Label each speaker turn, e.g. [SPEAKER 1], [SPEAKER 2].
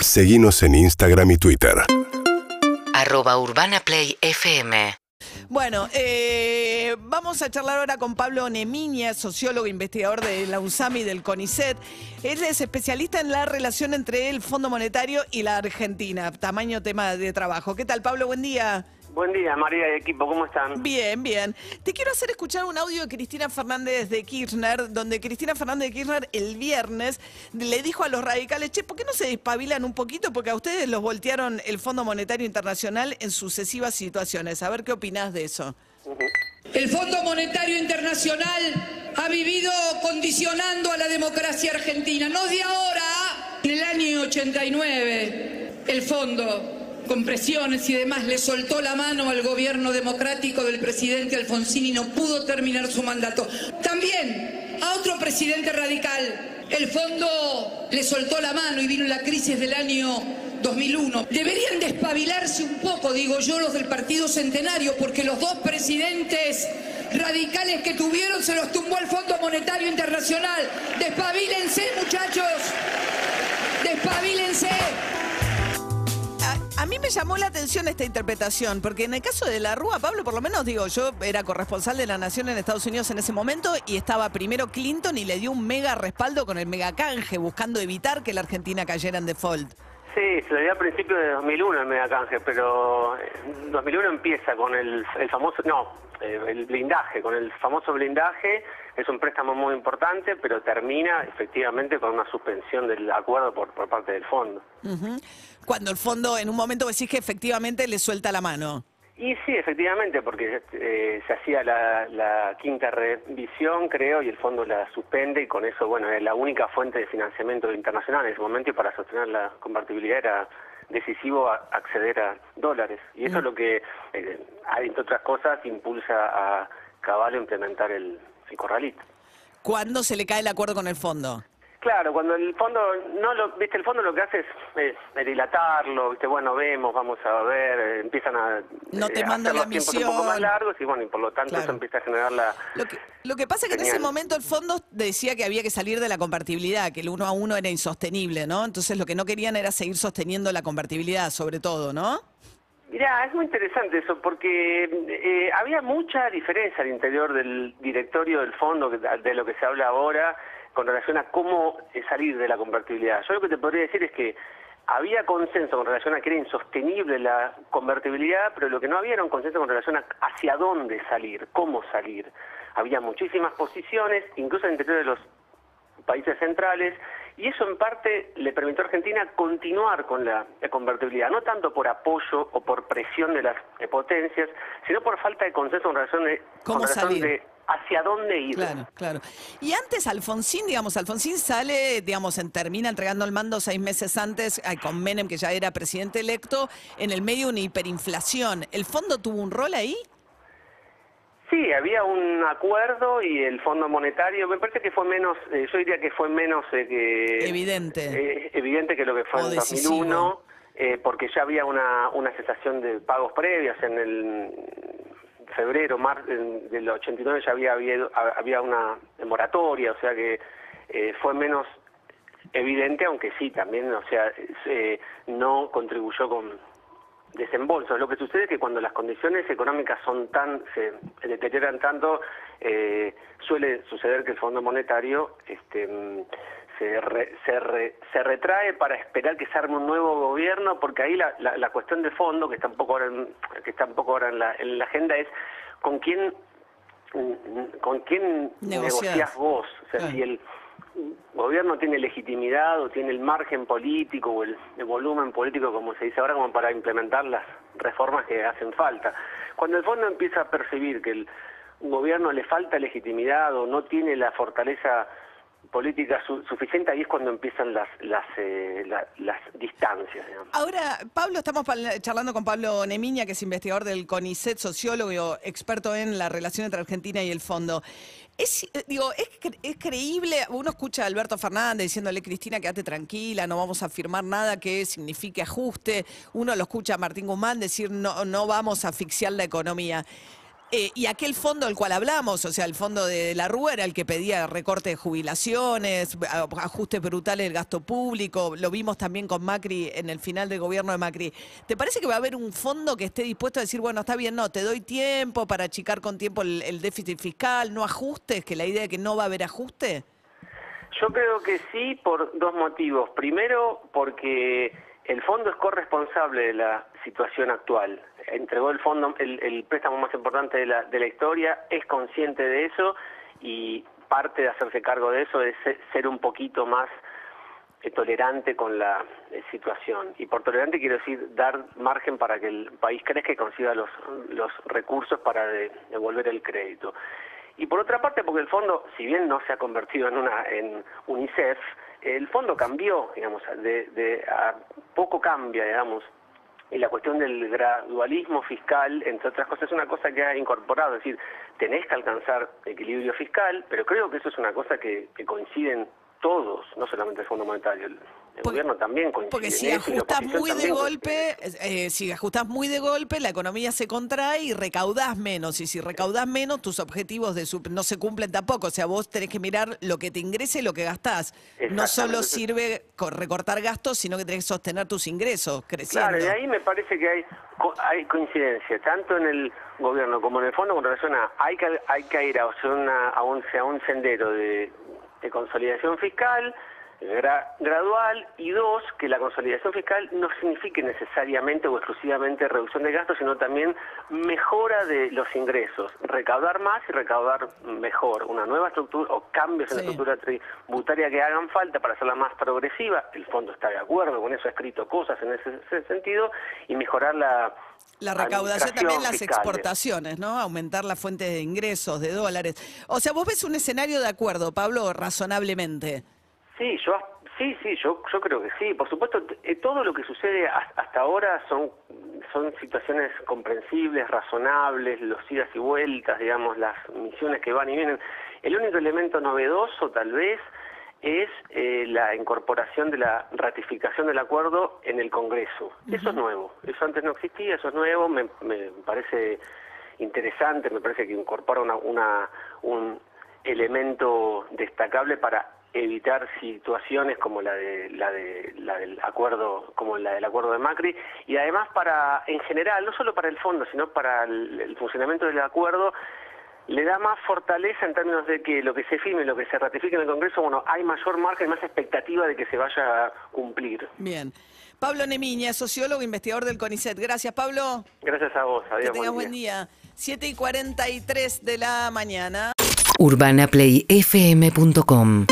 [SPEAKER 1] Seguimos en Instagram y Twitter.
[SPEAKER 2] arroba urbanaplayfm
[SPEAKER 3] Bueno, eh, vamos a charlar ahora con Pablo Nemiña, sociólogo e investigador de la UNSAMI del CONICET. Él es especialista en la relación entre el Fondo Monetario y la Argentina, tamaño tema de trabajo. ¿Qué tal, Pablo? Buen día.
[SPEAKER 4] Buen día, María y equipo, ¿cómo están?
[SPEAKER 3] Bien, bien. Te quiero hacer escuchar un audio de Cristina Fernández de Kirchner, donde Cristina Fernández de Kirchner el viernes le dijo a los radicales, che, ¿por qué no se despabilan un poquito? Porque a ustedes los voltearon el Fondo Monetario Internacional en sucesivas situaciones. A ver qué opinás de eso.
[SPEAKER 5] El Fondo Monetario Internacional ha vivido condicionando a la democracia argentina. No de ahora, en el año 89, el fondo, con presiones y demás, le soltó la mano al gobierno democrático del presidente Alfonsín y no pudo terminar su mandato. También a otro presidente radical, el fondo le soltó la mano y vino la crisis del año 2001. Deberían despabilarse un poco, digo yo, los del Partido Centenario, porque los dos presidentes radicales que tuvieron se los tumbó el Fondo Monetario Internacional. Despabilense, muchachos. Despabilense.
[SPEAKER 3] Me llamó la atención esta interpretación, porque en el caso de la Rúa, Pablo, por lo menos digo, yo era corresponsal de la Nación en Estados Unidos en ese momento y estaba primero Clinton y le dio un mega respaldo con el mega canje, buscando evitar que la Argentina cayera en default.
[SPEAKER 4] Sí, se lo dio a principios de 2001 el megacanje, pero en 2001 empieza con el, famoso, no, eh, el blindaje, con el famoso blindaje, es un préstamo muy importante, pero termina efectivamente con una suspensión del acuerdo por, parte del fondo.
[SPEAKER 3] Cuando el fondo en un momento decís que efectivamente le suelta la mano.
[SPEAKER 4] Y sí, efectivamente, porque eh, se hacía la, quinta revisión, creo, y el fondo la suspende, y con eso, bueno, es la única fuente de financiamiento internacional en ese momento, y para sostener la convertibilidad era decisivo acceder a dólares. Y eso es lo que, eh, entre otras cosas, impulsa a Caballo a implementar el, el corralito.
[SPEAKER 3] ¿Cuándo se le cae el acuerdo con el fondo?
[SPEAKER 4] Claro, cuando el fondo no lo, viste, el fondo lo que hace es, es- dilatarlo, viste, bueno, vemos, vamos a ver, eh, empiezan a
[SPEAKER 3] No te
[SPEAKER 4] eh,
[SPEAKER 3] manda
[SPEAKER 4] hacer
[SPEAKER 3] la
[SPEAKER 4] los tiempos un poco más
[SPEAKER 3] misión.
[SPEAKER 4] largos y bueno, y por lo tanto
[SPEAKER 3] Claro.
[SPEAKER 4] eso empieza a generar la
[SPEAKER 3] Lo que, lo que pasa es que en ese momento el fondo decía que había que salir de la convertibilidad, que el uno a uno era insostenible, ¿no? Entonces lo que no querían era seguir sosteniendo la convertibilidad, sobre todo, ¿no?
[SPEAKER 4] Mirá, es muy interesante eso, porque eh, había mucha diferencia al interior del directorio del fondo, de lo que se habla ahora, con relación a cómo salir de la convertibilidad. Yo lo que te podría decir es que había consenso con relación a que era insostenible la convertibilidad, pero lo que no había era un consenso con relación a hacia dónde salir, cómo salir. Había muchísimas posiciones, incluso al interior de los países centrales, y eso en parte le permitió a Argentina continuar con la, convertibilidad, no tanto por apoyo o por presión de las potencias, sino por falta de consenso en relación, de,
[SPEAKER 3] ¿Cómo
[SPEAKER 4] con relación
[SPEAKER 3] salir?
[SPEAKER 4] de hacia dónde ir.
[SPEAKER 3] Claro, claro. Y antes Alfonsín, digamos, Alfonsín sale, digamos, en, termina entregando el mando seis meses antes con Menem, que ya era presidente electo, en el medio de una hiperinflación. ¿El fondo tuvo un rol ahí?
[SPEAKER 4] Sí, había un acuerdo y el Fondo Monetario, me parece que fue menos, eh, yo diría que fue menos eh, que
[SPEAKER 3] Evidente.
[SPEAKER 4] eh, evidente que lo que fue
[SPEAKER 3] O
[SPEAKER 4] en
[SPEAKER 3] decisivo.
[SPEAKER 4] 2001, eh, porque ya había una, una cesación de pagos previas en el febrero, mar, en- del 89 ya había habido, había una moratoria, o sea que eh, fue menos evidente, aunque sí también, o sea, eh, no contribuyó con desembolsos. Lo que sucede es que cuando las condiciones económicas son tan se deterioran tanto, eh, suele suceder que el Fondo Monetario este, se, re- se, re- se retrae para esperar que se arme un nuevo gobierno, porque ahí la, la, la cuestión de fondo que está un poco ahora en, que está un poco ahora en la, en la agenda es con quién con quién
[SPEAKER 3] Negociás.
[SPEAKER 4] vos, o sea,
[SPEAKER 3] Claro.
[SPEAKER 4] si el gobierno tiene legitimidad o tiene el margen político o el, el volumen político, como se dice ahora, como para implementar las reformas que hacen falta. Cuando el fondo empieza a percibir que el gobierno le falta legitimidad o no tiene la fortaleza política su- suficiente, ahí es cuando empiezan las las, eh, la- las distancias.
[SPEAKER 3] Ahora, Pablo, estamos charlando con Pablo Nemiña, que es investigador del CONICET, sociólogo, experto en la relación entre Argentina y el fondo. Es, eh, digo, es, es creíble, uno escucha a Alberto Fernández diciéndole, Cristina, quédate tranquila, no vamos a firmar nada que signifique ajuste. Uno lo escucha a Martín Guzmán decir, no, no vamos a asfixiar la economía. Eh, y aquel fondo del cual hablamos, o sea, el fondo de la Rúa era el que pedía recorte de jubilaciones, ajustes brutales del gasto público, lo vimos también con Macri en el final del gobierno de Macri. ¿Te parece que va a haber un fondo que esté dispuesto a decir, bueno, está bien, no, te doy tiempo para achicar con tiempo el, el déficit fiscal, no ajustes, que la idea de que no va a haber ajuste?
[SPEAKER 4] Yo creo que sí por dos motivos. Primero, porque el fondo es corresponsable de la situación actual. Entregó el fondo, el, préstamo más importante de la, de la historia, es consciente de eso y parte de hacerse cargo de eso es se- ser un poquito más eh, tolerante con la eh, situación. Y por tolerante quiero decir dar margen para que el país crezca y consiga los, los recursos para de- devolver el crédito. Y por otra parte, porque el fondo, si bien no se ha convertido en una en UNICEF, el fondo cambió, digamos, de, de a poco cambia, digamos. Y la cuestión del gradualismo fiscal, entre otras cosas, es una cosa que ha incorporado, es decir, tenés que alcanzar equilibrio fiscal, pero creo que eso es una cosa que, que coinciden todos, no solamente el Fondo Monetario, el,
[SPEAKER 3] Porque-
[SPEAKER 4] gobierno también coincide.
[SPEAKER 3] Porque si
[SPEAKER 4] oposición
[SPEAKER 3] muy de golpe, eh, si ajustas muy de golpe, la economía se contrae y recaudás menos. Y si recaudás menos, tus objetivos de sub- no se cumplen tampoco. O sea, vos tenés que mirar lo que te ingrese y lo que gastás. No solo sirve co- recortar gastos, sino que tenés que sostener tus ingresos creciendo.
[SPEAKER 4] Claro, y ahí me parece que hay hay coincidencia, tanto en el gobierno como en el fondo, con relación a hay que, hay que ir a, una- a, un, a un sendero de, de consolidación fiscal gra- gradual y dos, que la consolidación fiscal no signifique necesariamente o exclusivamente reducción de gastos, sino también mejora de los ingresos, recaudar más y recaudar mejor, una nueva estructura o cambios en
[SPEAKER 3] Sí.
[SPEAKER 4] la estructura tributaria que hagan falta para hacerla más progresiva, el fondo está de acuerdo con eso, ha escrito cosas en ese, ese sentido, y mejorar la...
[SPEAKER 3] La recaudación también, las exportaciones, ¿no? Aumentar la fuente de ingresos, de dólares. O sea, vos ves un escenario de acuerdo, Pablo, razonablemente.
[SPEAKER 4] Sí, yo sí, sí, yo yo creo que sí. Por supuesto, eh, todo lo que sucede has- hasta ahora son son situaciones comprensibles, razonables, los idas y vueltas, digamos, las misiones que van y vienen. El único elemento novedoso, tal vez, es eh, la incorporación de la ratificación del acuerdo en el Congreso. Eso es nuevo. Eso antes no existía, eso es nuevo. Me, me parece interesante, me parece que incorpora una, una un elemento destacable para evitar situaciones como la de la de la del acuerdo como la del acuerdo de Macri y además para en general no solo para el fondo sino para el, el funcionamiento del acuerdo le da más fortaleza en términos de que lo que se firme, lo que se ratifique en el Congreso, bueno, hay mayor margen, más expectativa de que se vaya a cumplir.
[SPEAKER 3] Bien. Pablo Nemiña, sociólogo, investigador del CONICET. Gracias, Pablo.
[SPEAKER 4] Gracias a vos,
[SPEAKER 3] Que
[SPEAKER 4] adiós.
[SPEAKER 3] tengas buen día. 7 y 43 de la mañana.
[SPEAKER 2] UrbanaPlayFM.com